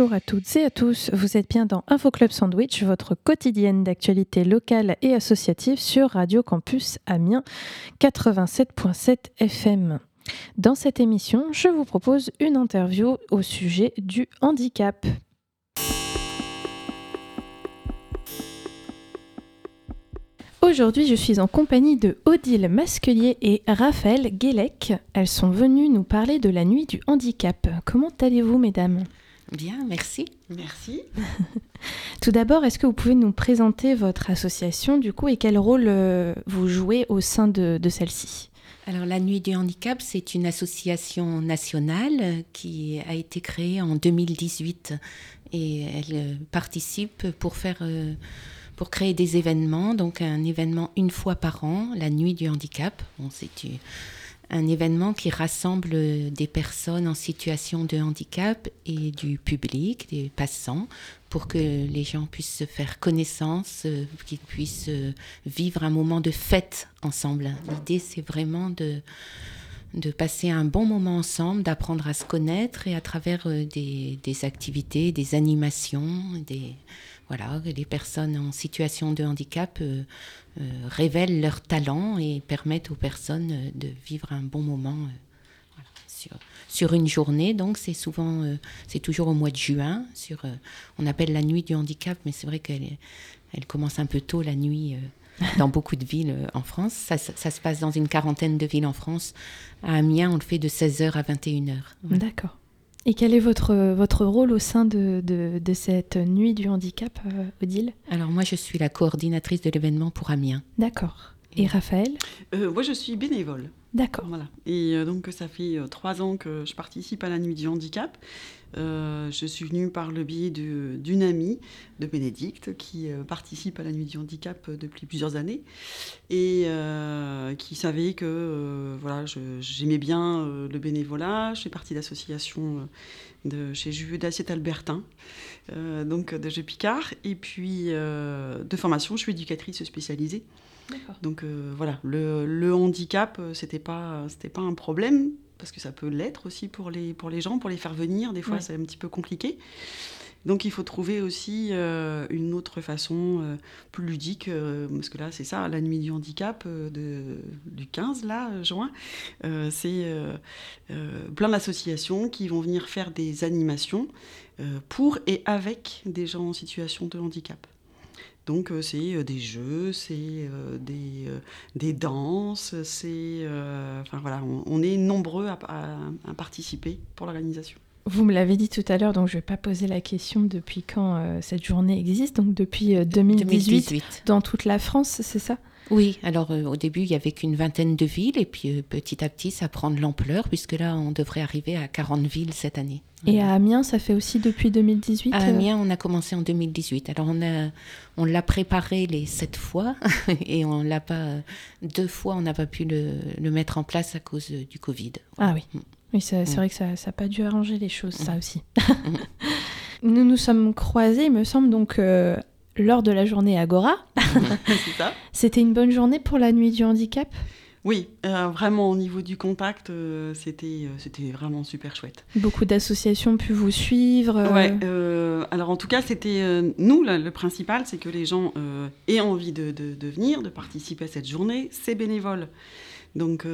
Bonjour à toutes et à tous, vous êtes bien dans Info Club Sandwich, votre quotidienne d'actualité locale et associative sur Radio Campus Amiens 87.7 FM. Dans cette émission, je vous propose une interview au sujet du handicap. Aujourd'hui, je suis en compagnie de Odile Masquelier et Raphaël Guélec. Elles sont venues nous parler de la nuit du handicap. Comment allez-vous, mesdames? Bien, merci. Merci. Tout d'abord, est-ce que vous pouvez nous présenter votre association, du coup, et quel rôle euh, vous jouez au sein de, de celle-ci? Alors, la Nuit du Handicap, c'est une association nationale qui a été créée en 2018 et elle euh, participe pour faire... euh, pour créer des événements, donc un événement une fois par an, la nuit du handicap. Bon, c'est u- un événement qui rassemble des personnes en situation de handicap et du public, des passants, pour que les gens puissent se faire connaissance, euh, qu'ils puissent euh, vivre un moment de fête ensemble. L'idée, c'est vraiment de, de passer un bon moment ensemble, d'apprendre à se connaître et à travers euh, des, des activités, des animations, des voilà, les personnes en situation de handicap euh, euh, révèlent leurs talents et permettent aux personnes euh, de vivre un bon moment sur, sur une journée. Donc c'est souvent, c'est toujours au mois de juin. Sur, on appelle la nuit du handicap, mais c'est vrai qu'elle elle commence un peu tôt la nuit. dans beaucoup de villes en France. Ça, se passe dans une quarantaine de villes en France. À Amiens, on le fait de 16h à 21h. Voilà. D'accord. Et quel est votre, votre rôle au sein de, de- de cette nuit du handicap, euh, Odile Alors moi, je suis la coordinatrice de l'événement pour Amiens. D'accord. Et Raphaël Euh, moi, je suis bénévole. D'accord. Voilà. Et euh, donc, ça fait trois ans que je participe à la Nuit du Handicap. Euh, je suis venue par le biais d'une amie de Bénédicte qui euh, participe à la Nuit du Handicap euh, depuis plusieurs années et euh, qui savait que voilà, j'aimais bien le bénévolat. Je fais partie d'associations de chez Jus d'Assiette Albertin, donc de Jeux Picard. Et puis de formation, je suis éducatrice spécialisée. Donc voilà, le, le handicap, c'était pas, pas un problème, parce que ça peut l'être aussi pour les, pour les gens, pour les faire venir, des fois Ouais. c'est un petit peu compliqué. Donc il faut trouver aussi euh, une autre façon euh, plus ludique, euh, parce que là c'est ça, la nuit du handicap de, du 15 là, euh, juin, c'est plein d'associations qui vont venir faire des animations pour et avec des gens en situation de handicap. Donc euh, c'est euh, des jeux, c'est euh, des, euh, des danses, c'est... euh, enfin voilà, on, on est nombreux à, à- à participer pour l'organisation. Vous me l'avez dit tout à l'heure, donc je ne vais pas poser la question depuis quand euh, cette journée existe, donc depuis euh, 2018, 2018. dans toute la France, c'est ça? Oui, alors euh, au début, il y avait qu'une vingtaine de villes, et puis euh, petit à petit, ça prend de l'ampleur, puisque là, on devrait arriver à 40 villes cette année. Et à Amiens, ça fait aussi depuis 2018 À euh, Amiens, on a commencé en 2018. Alors, on a, on l'a préparé les sept fois et on l'a pas deux fois, on n'a pas pu le, le mettre en place à cause du Covid. Ah oui. Mm. Oui, c'est Mm. vrai que ça n'a pas dû arranger les choses, ça Mm. aussi. nous nous sommes croisés, il me semble, donc euh, lors de la journée Agora. C'était une bonne journée pour la nuit du handicap? Oui, euh, vraiment au niveau du contact, euh, c'était, euh, c'était vraiment super chouette. Beaucoup d'associations ont pu vous suivre. Ouais, alors en tout cas, c'était nous, le, le principal, c'est que les gens aient envie de, de- de venir, de participer à cette journée. C'est bénévole. Donc,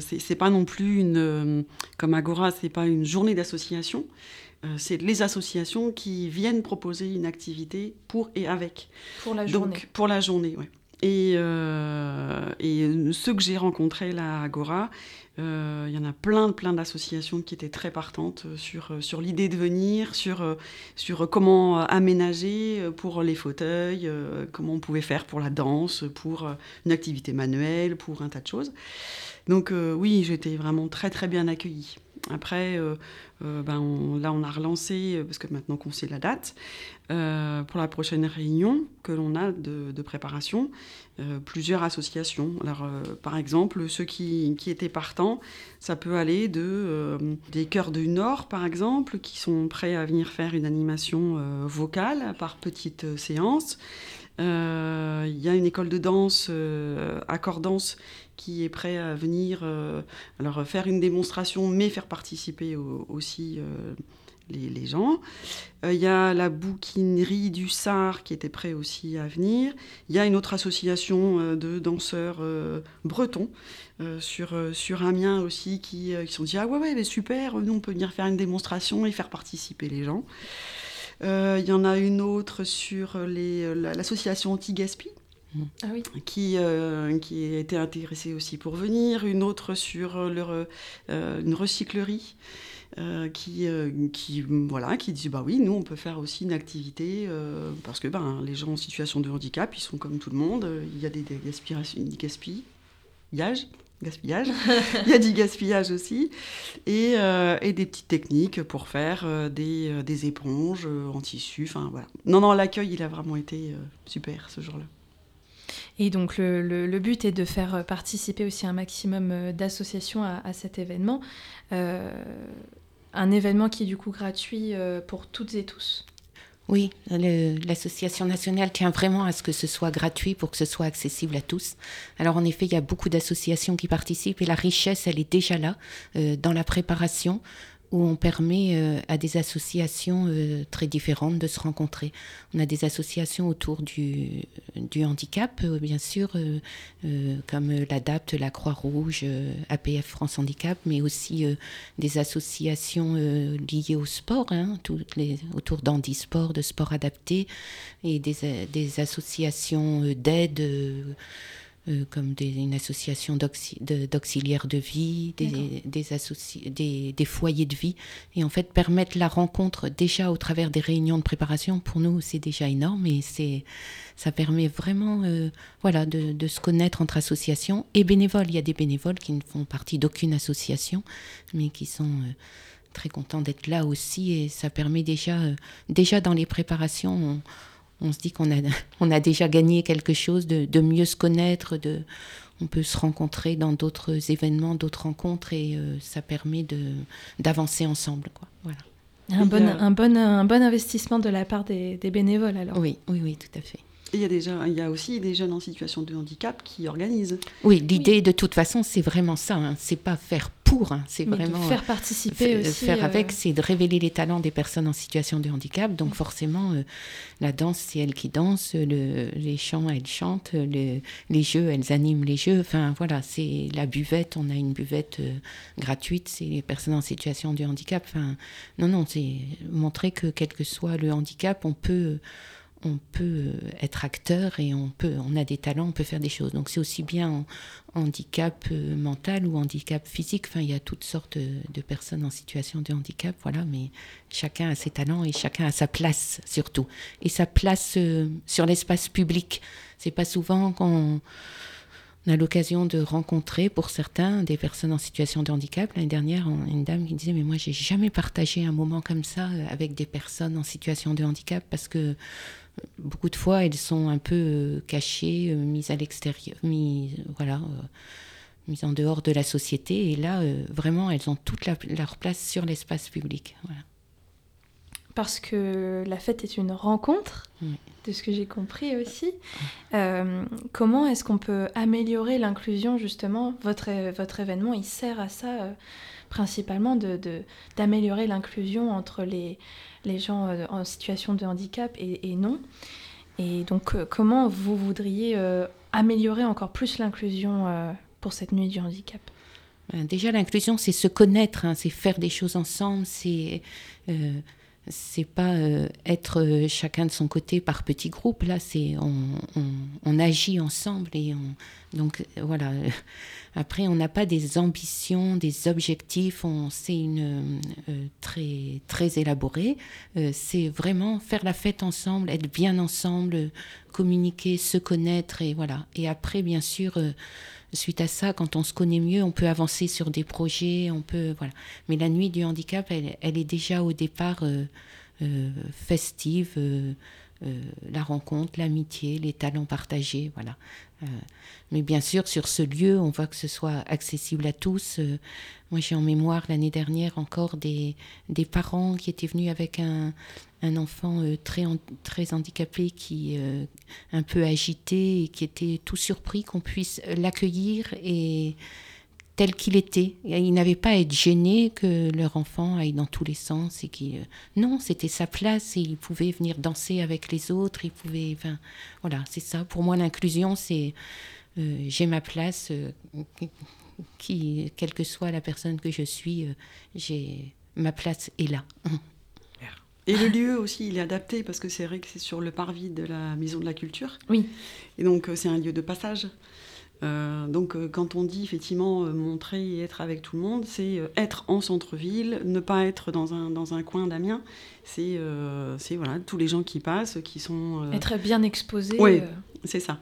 c'est pas non plus une. comme Agora, c'est pas une journée d'association. Euh, c'est les associations qui viennent proposer une activité pour et avec. pour la Donc, pour la journée, ouais. Et, euh, et ceux que j'ai rencontrés là à Agora, euh, il y en a plein, plein d'associations qui étaient très partantes euh, sur, euh, sur l'idée de venir, sur, euh, sur comment euh, aménager euh, pour les fauteuils, euh, comment on pouvait faire pour la danse, pour euh, une activité manuelle, pour un tas de choses. Donc euh, oui, j'étais vraiment très, très bien accueillie. Après, euh, euh, ben, on- là, on a relancé, euh, parce que maintenant qu'on sait la date, pour la prochaine réunion que l'on a de, préparation, plusieurs associations. Alors, par exemple, ceux qui, étaient partants, ça peut aller de des chœurs du Nord, par exemple, qui sont prêts à venir faire une animation vocale par petites séances. Euh, Il y a une école de danse, euh, Accordance, qui est prêt à venir euh, alors, faire une démonstration, mais faire participer au- aussi euh, les, gens. Il y a la bouquinerie du Sar qui était prêt aussi à venir. Il y a une autre association de danseurs bretons sur, sur Amiens aussi qui, qui sont dit Ah ouais, ouais, mais super, nous on peut venir faire une démonstration et faire participer les gens. Il y en a une autre sur l'association anti-gaspi ah qui, euh, qui a été intéressée aussi pour venir, une autre sur leur, euh, une recyclerie. Euh, qui, qui, voilà, qui dit bah oui, nous on peut faire aussi une activité parce que ben, les gens en situation de handicap, ils sont comme tout le monde, il y a des, des gaspillages, gaspillage, il y a du gaspillage aussi, et, et, des petites techniques pour faire des, des éponges en tissu, enfin voilà. Non, non, l'accueil il a vraiment été super ce jour-là. Et donc le, but est de faire participer aussi un maximum euh, d'associations à, cet événement. Euh, un événement qui est du coup gratuit euh, pour toutes et tous. Oui, l'association nationale tient vraiment à ce que ce soit gratuit pour que ce soit accessible à tous. Alors en effet, il y a beaucoup d'associations qui participent et la richesse, elle est déjà là dans la préparation où on permet euh, à des associations euh, très différentes de se rencontrer. On a des associations autour du, handicap, euh, bien sûr, comme l'ADAPT, la Croix-Rouge, APF France Handicap, mais aussi des associations liées au sport, hein, autour d'handisport, de sport adapté, et des associations d'aide euh, comme une association d'auxiliaires de, vie, des, des, des, foyers de vie, et en fait permettre la rencontre déjà au travers des réunions de préparation, pour nous c'est déjà énorme, et ça permet vraiment euh, voilà, de, de, se connaître entre associations et bénévoles. Il y a des bénévoles qui ne font partie d'aucune association, mais qui sont... Euh, très contents d'être là aussi. Et ça permet déjà, déjà dans les préparations, on se dit qu'on a, on a déjà gagné quelque chose, de, mieux se connaître, de, on peut se rencontrer dans d'autres événements, d'autres rencontres, et euh, ça permet de, d'avancer ensemble. Quoi. Voilà. Un, bon, un, bon, un bon investissement de la part des, des bénévoles alors. Oui, oui, oui, tout à fait. Il y, a déjà, il y a aussi des jeunes en situation de handicap qui organisent. Oui, l'idée de toute façon, c'est vraiment ça. Hein. C'est pas faire pour, hein. c'est vraiment faire participer aussi. Faire avec, euh, c'est de révéler les talents des personnes en situation de handicap. Donc forcément, euh, la danse, c'est elle qui danse, le, les chants, elles chantent, les jeux, elles animent les jeux. Enfin voilà, c'est la buvette. On a une buvette euh, gratuite. C'est les personnes en situation de handicap. Enfin non, non, c'est montrer que quel que soit le handicap, on peut on peut euh, être acteur et on peut, on a des talents, on peut faire des choses. Donc c'est aussi bien handicap euh, mental ou handicap physique. Enfin, il y a toutes sortes de, personnes en situation de handicap, voilà. Mais chacun a ses talents et chacun a sa place surtout. Et sa place euh, sur l'espace public. C'est pas souvent qu'on on a l'occasion de rencontrer, pour certains, des personnes en situation de handicap. L'année dernière, une dame qui disait Mais moi, j'ai jamais partagé un moment comme ça avec des personnes en situation de handicap parce que beaucoup de fois, elles sont un peu euh, cachées, euh, mises à l'extérieur, mises, voilà, euh, mises en dehors de la société. Et là, vraiment, elles ont toute leur place sur l'espace public. Parce que la fête est une rencontre, de ce que j'ai compris aussi. comment est-ce qu'on peut améliorer l'inclusion, justement? Votre, votre événement, il sert à ça principalement, d'améliorer de, l'inclusion entre les les gens euh, en situation de handicap et, non. Et donc, euh, comment vous voudriez euh, améliorer encore plus l'inclusion pour cette nuit du handicap? Ben, Déjà, l'inclusion, c'est se connaître, hein, c'est faire des choses ensemble, c'est c'est pas être chacun de son côté par petits groupes. Là, c'est agit ensemble et on, donc voilà. Après, on n'a pas des ambitions, des objectifs, on, c'est une euh, euh, très, très élaboré. Euh, c'est vraiment faire la fête ensemble, être bien ensemble, communiquer, se connaître et voilà. Et après, bien sûr, suite à ça, quand on se connaît mieux, on peut avancer sur des projets, on peut voilà. Mais la nuit du handicap, elle est déjà au départ festive. La rencontre, l'amitié, les talents partagés, voilà. Euh, mais bien sûr, sur ce lieu, on voit que ce soit accessible à tous. Euh, moi, j'ai en mémoire l'année dernière encore des, des parents qui étaient venus avec un, un enfant euh, très, très handicapé, qui un peu agité et qui était tout surpris qu'on puisse l'accueillir et tel qu'il était. Il n'avait pas à être gêné que leur enfant aille dans tous les sens et qui non, c'était sa place et il pouvait venir danser avec les autres. Il pouvait, enfin, voilà, c'est ça. Pour moi, l'inclusion, c'est j'ai ma place, qui, quelle que soit la personne que je suis, j'ai ma place est là. Et le lieu aussi, il est adapté parce que c'est vrai que c'est sur le parvis de la Maison de la Culture. Oui. Et donc, c'est un lieu de passage. Euh, donc euh, quand on dit effectivement euh, montrer et être avec tout le monde, c'est être en centre-ville, ne pas être dans un, dans un coin d'Amiens. C'est voilà, tous les gens qui passent, qui sont... Être bien exposé. Oui, c'est ça.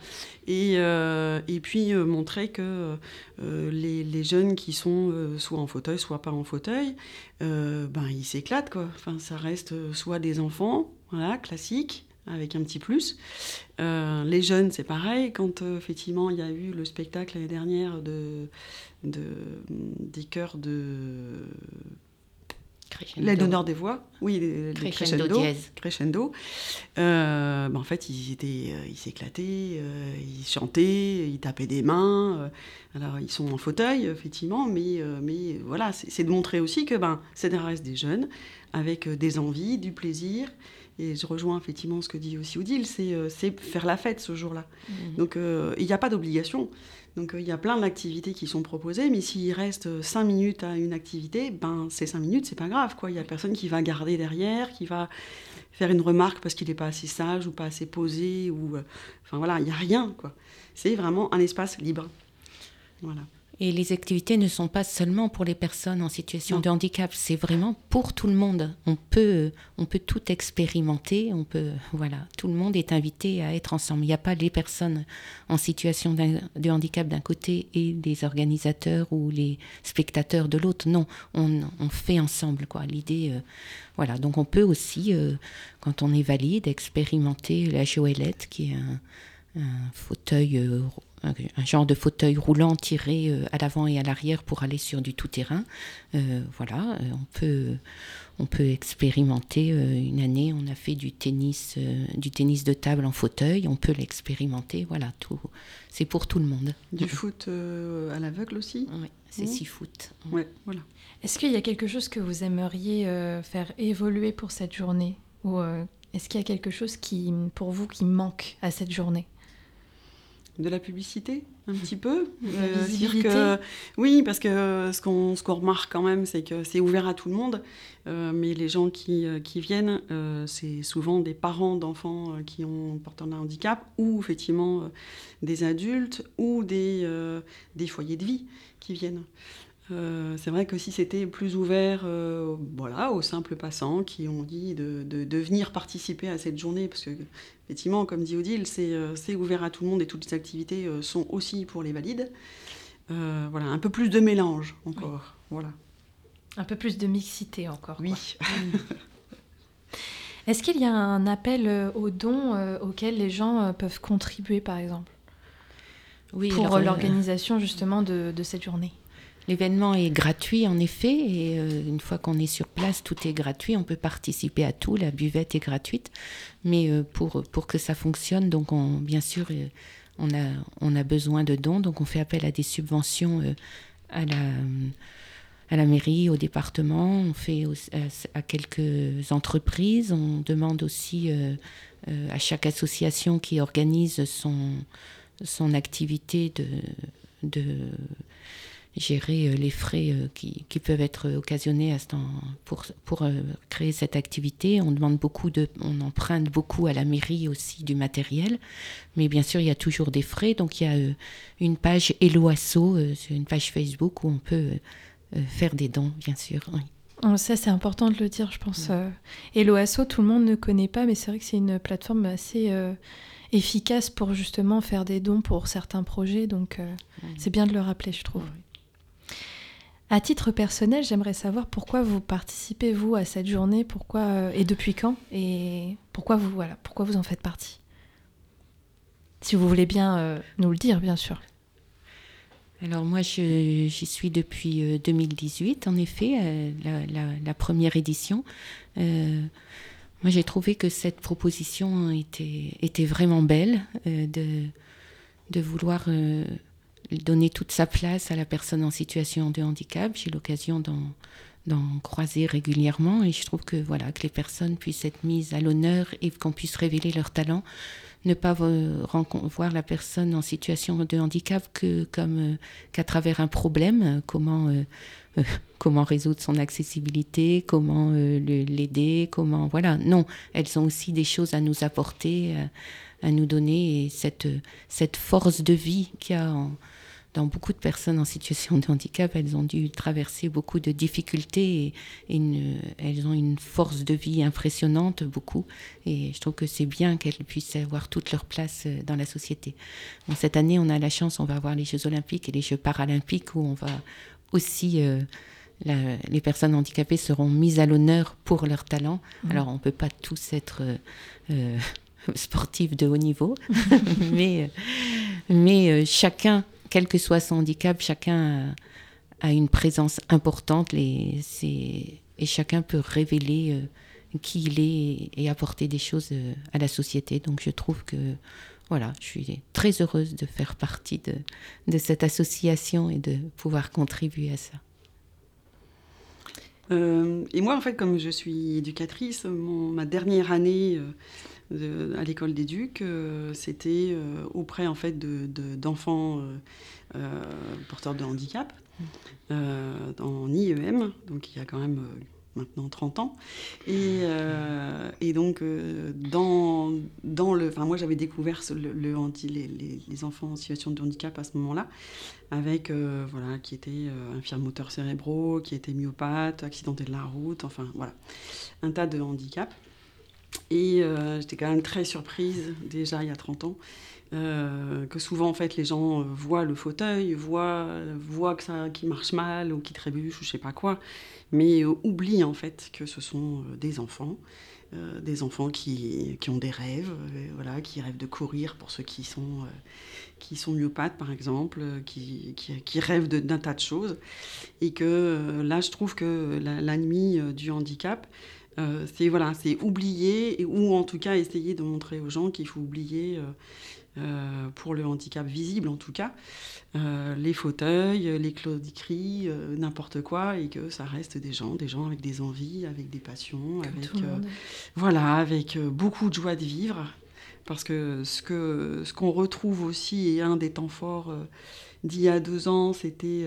Et, et puis montrer que les, les, jeunes qui sont soit en fauteuil, soit pas en fauteuil, ben, ils s'éclatent. Quoi. Enfin, ça reste soit des enfants, voilà, classiques, avec un petit plus. Euh, les jeunes, c'est pareil. Quand euh, effectivement il y a eu le spectacle l'année dernière de, de, des chœurs de les donneurs des voix, oui, les, crescendo, crescendo. Euh, ben, en fait, ils étaient, ils s'éclataient, ils chantaient, ils tapaient des mains. alors, ils sont en fauteuil, effectivement, mais, mais voilà, c'est de montrer aussi que ben, c'est reste des jeunes avec des envies, du plaisir et je rejoins effectivement ce que dit aussi Odile, c'est euh, faire la fête ce jour-là. Mhm. Donc euh, il n'y a pas d'obligation. Donc euh, il y a plein d'activités qui sont proposées, mais s'il reste 5 minutes à une activité, ben ces 5 minutes, c'est pas grave. Il n'y a personne qui va garder derrière, qui va faire une remarque parce qu'il n'est pas assez sage ou pas assez posé. Ou, enfin voilà, il n'y a rien. quoi. C'est vraiment un espace libre. Voilà. Et les activités ne sont pas seulement pour les personnes en situation de handicap, c'est vraiment pour tout le monde. On peut, on peut tout expérimenter, on peut, voilà, tout le monde est invité à être ensemble. Il n'y a pas les personnes en situation de handicap d'un côté et les organisateurs ou les spectateurs de l'autre. Non, on, on, fait ensemble, quoi. L'idée, euh, voilà. Donc on peut aussi, euh, quand on est valide, expérimenter la joëlette, qui est un, un fauteuil euh, un, genre de fauteuil roulant tiré euh, à l'avant et à l'arrière pour aller sur du tout-terrain. Euh, voilà, euh, on peut, on peut expérimenter. une année, on a fait du tennis, du tennis de table en fauteuil. On peut l'expérimenter. Voilà, tout. C'est pour tout le monde. Du foot à l'aveugle aussi? Oui, c'est six foot. Ouais, voilà. Est-ce qu'il y a quelque chose que vous aimeriez faire évoluer pour cette journée? Ou est-ce qu'il y a quelque chose qui, pour vous, qui manque à cette journée? De la publicité un petit peu. Euh, oui, parce que euh, ce qu'on remarque quand même, c'est que c'est ouvert à tout le monde, euh, mais les gens qui, qui viennent, c'est souvent des parents d'enfants qui ont porté un handicap, ou effectivement des adultes, ou des, des foyers de vie qui viennent. Euh, c'est vrai que si c'était plus ouvert euh, voilà, aux simples passants qui ont dit de, de, venir participer à cette journée, parce que, effectivement, comme dit Odile, c'est euh, ouvert à tout le monde et toutes les activités sont aussi pour les valides. voilà, un peu plus de mélange encore. Voilà. Un peu plus de mixité encore. Oui. Est-ce qu'il y a un appel aux dons auxquels les gens peuvent contribuer, par exemple? Oui, Pour l'organisation justement de, de cette journée L'événement est gratuit en effet, et euh, une fois qu'on est sur place, tout est gratuit, on peut participer à tout, la buvette est gratuite, mais euh, pour, pour que ça fonctionne, donc on, bien sûr, euh, on, a, on a besoin de dons, donc on fait appel à des subventions à, la, à la mairie, au département, on fait à, quelques entreprises, on demande aussi à chaque association qui organise son, son activité de... de gérer euh, les frais euh, qui, qui, peuvent être occasionnés à ce temps pour, pour euh, créer cette activité. On demande beaucoup de, on emprunte beaucoup à la mairie aussi du matériel, mais bien sûr il y a toujours des frais. Donc il y a une page Eloasso, c'est une page Facebook où on peut faire des dons, bien sûr. Oh, ça, c'est important de le dire, je pense. Eloasso, tout le monde ne connaît pas, mais c'est vrai que c'est une plateforme assez efficace pour justement faire des dons pour certains projets. Donc, c'est bien de le rappeler, je trouve. À titre personnel, j'aimerais savoir pourquoi vous participez vous à cette journée, pourquoi euh, et depuis quand, et pourquoi vous voilà, pourquoi vous en faites partie? Si vous voulez bien euh, nous le dire, bien sûr. Alors moi, j'y suis depuis 2018, euh, en effet, la, première édition. moi, j'ai trouvé que cette proposition était, était vraiment belle de, de vouloir donner toute sa place à la personne en situation de handicap. J'ai l'occasion d'en croiser régulièrement et je trouve que voilà que les personnes puissent être mises à l'honneur et qu'on puisse révéler leurs talents ne pas voir la personne en situation de handicap que comme euh, qu'à travers un problème, comment euh, comment résoudre son accessibilité, comment l'aider, comment voilà. Non, elles ont aussi des choses à nous apporter, à, nous donner cette cette force de vie qu'il y a en, dans beaucoup de personnes en situation de handicap, elles ont dû traverser beaucoup de difficultés et, elles ont une force de vie impressionnante, beaucoup. Et je trouve que c'est bien qu'elles puissent avoir toute leur place euh, dans la société. cette année, on a la chance, on va avoir les Jeux olympiques et les Jeux paralympiques où on va aussi... Euh, les personnes handicapées seront mises à l'honneur pour leur talent. Mmh. Alors, on ne peut pas tous être euh, sportifs de haut niveau, mais, mais chacun quel que soit son handicap, chacun a, une présence importante et chacun peut révéler euh, qui il est et apporter des choses euh, à la société. Donc je trouve que voilà, je suis très heureuse de faire partie de, cette association et de pouvoir contribuer à ça. Euh, et moi, en fait, comme je suis éducatrice, ma dernière année à l'école d'éduc, euh, c'était euh, auprès en fait d'enfants euh, porteurs de handicap en IEM, donc il y a quand même maintenant 30 ans. Et, et donc, dans, dans le. Enfin, moi, j'avais découvert le, les, les, enfants en situation de handicap à ce moment-là, avec, voilà, qui étaient infirmes moteurs cérébraux, qui étaient myopathes, accidentés de la route, enfin, voilà, un tas de handicaps. Et euh, j'étais quand même très surprise, déjà il y a 30 ans, euh, que souvent en fait les gens euh, voient le fauteuil, voient, voient que ça, qui marche mal ou qui trébuche ou je sais pas quoi, mais oublient en fait que ce sont des enfants. des enfants qui, qui, ont des rêves, voilà, qui rêvent de courir pour ceux qui sont, qui sont myopathes par exemple, qui, qui, qui rêvent d'un tas de choses. Et que là, je trouve que la, la nuit du handicap, euh, c'est voilà, c'est oublier ou en tout cas essayer de montrer aux gens qu'il faut oublier euh, euh, pour le handicap visible en tout cas. Les fauteuils, les claudiqueries, n'importe quoi et que ça reste des gens, des gens avec des envies, avec des passions, avec voilà, avec beaucoup de joie de vivre. Parce que ce que ce qu'on retrouve aussi et un des temps forts d'il y a deux ans, c'était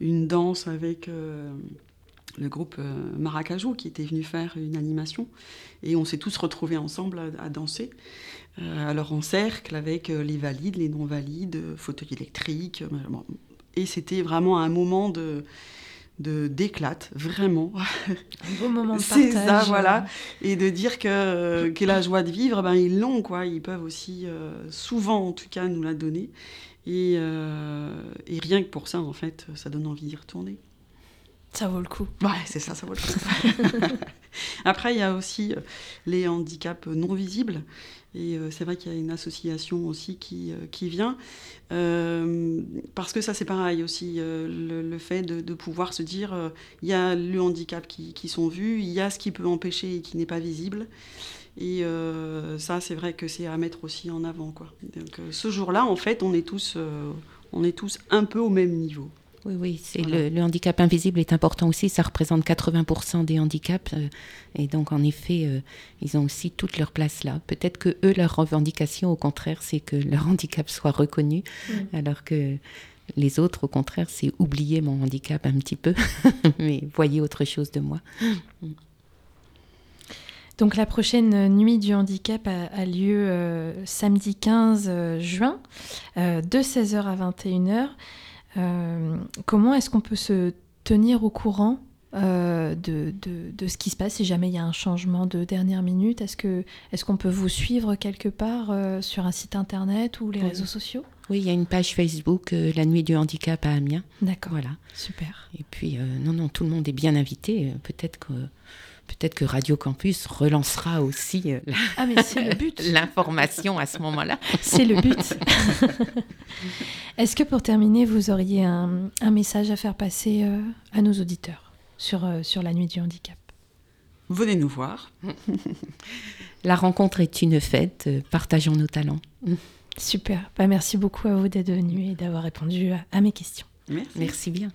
une danse avec le groupe euh, Maracajou qui était venu faire une animation. Et on s'est tous retrouvés ensemble à, danser. Euh, alors en cercle avec euh, les valides, les non-valides, fauteuil électrique. Et c'était vraiment un moment de d'éclate, vraiment. Un beau moment de partage. C'est ça, voilà. Et de dire que, que la joie de vivre, ben, ils l'ont, quoi. Ils peuvent aussi, souvent en tout cas, nous la donner. Et, et rien que pour ça, en fait, ça donne envie d'y retourner. Ça vaut le coup. Ouais, c'est ça, ça vaut le coup. Après, il y a aussi euh, les handicaps non visibles. Et euh, c'est vrai qu'il y a une association aussi qui, euh, qui vient. parce que ça, c'est pareil aussi, le, fait de, pouvoir se dire, il y a le handicap qui, qui, sont vus, il y a ce qui peut empêcher et qui n'est pas visible. Et ça, c'est vrai que c'est à mettre aussi en avant. Quoi. Donc ce jour-là, en fait, on est, tous, on est tous un peu au même niveau. Oui, oui, c'est le, handicap invisible est important aussi. Ça représente 80% des handicaps. Euh, et donc, en effet, euh, ils ont aussi toute leur place là. Peut-être que eux, leur revendication, au contraire, c'est que leur handicap soit reconnu, alors que les autres, au contraire, c'est oublier mon handicap un petit peu, mais voyez autre chose de moi. Donc la prochaine nuit du handicap a, lieu euh, samedi 15 juin, de 16h à 21h. Euh, comment est-ce qu'on peut se tenir au courant euh, de, de, ce qui se passe si jamais il y a un changement de dernière minute? Est-ce qu'on est qu'on peut vous suivre quelque part euh, sur un site internet ou les réseaux sociaux? Oui, il y a une page Facebook, La Nuit du Handicap à Amiens. D'accord. Voilà. Super. Et puis, non, non, tout le monde est bien invité. Peut-être que peut-être que Radio Campus relancera aussi euh, ah, l'information à ce moment-là. C'est le but. Est-ce que pour terminer, vous auriez un, message à faire passer euh, à nos auditeurs sur, euh, sur la nuit du handicap? Venez nous voir. la rencontre est une fête, partageons nos talents. Super. Bah, merci beaucoup à vous d'être venu et d'avoir répondu à, mes questions. Merci. Merci bien.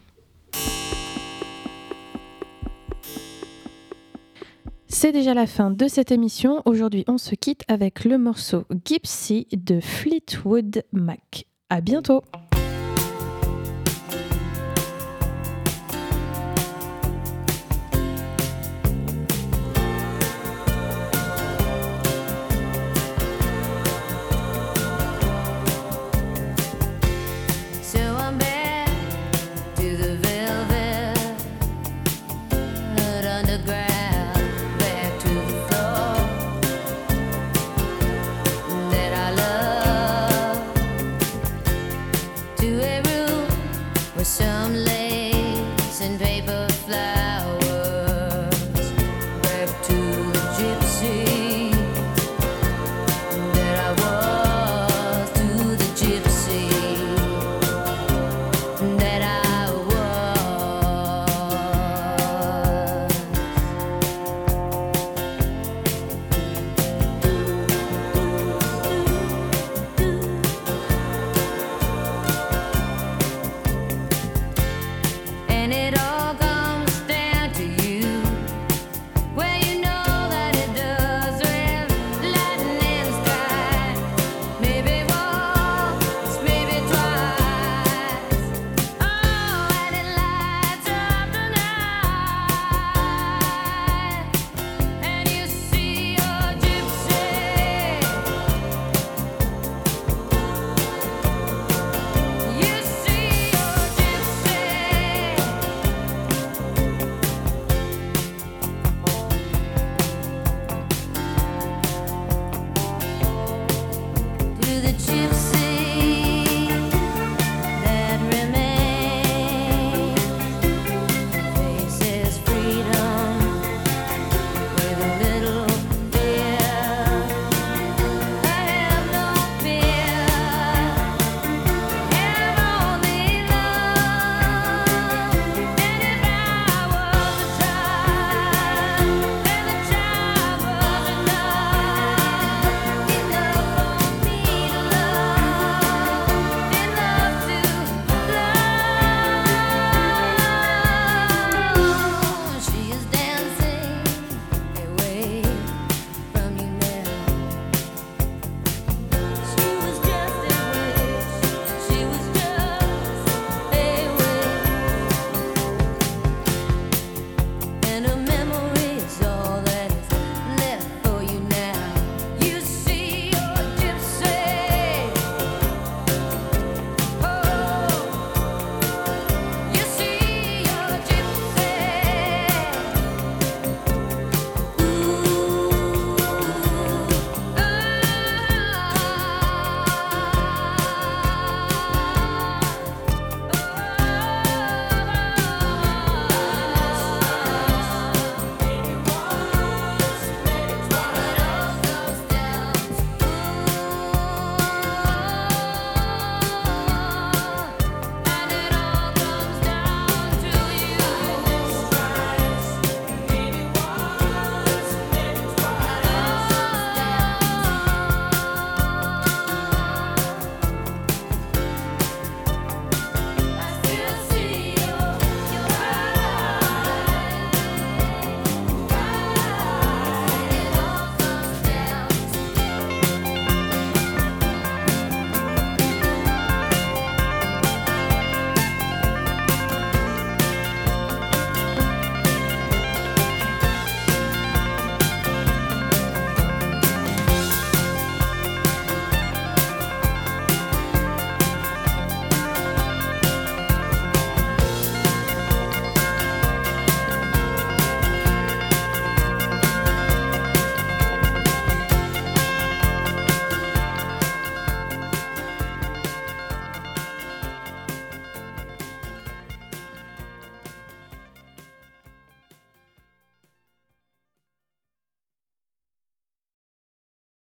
C'est déjà la fin de cette émission. Aujourd'hui, on se quitte avec le morceau Gypsy de Fleetwood Mac. À bientôt.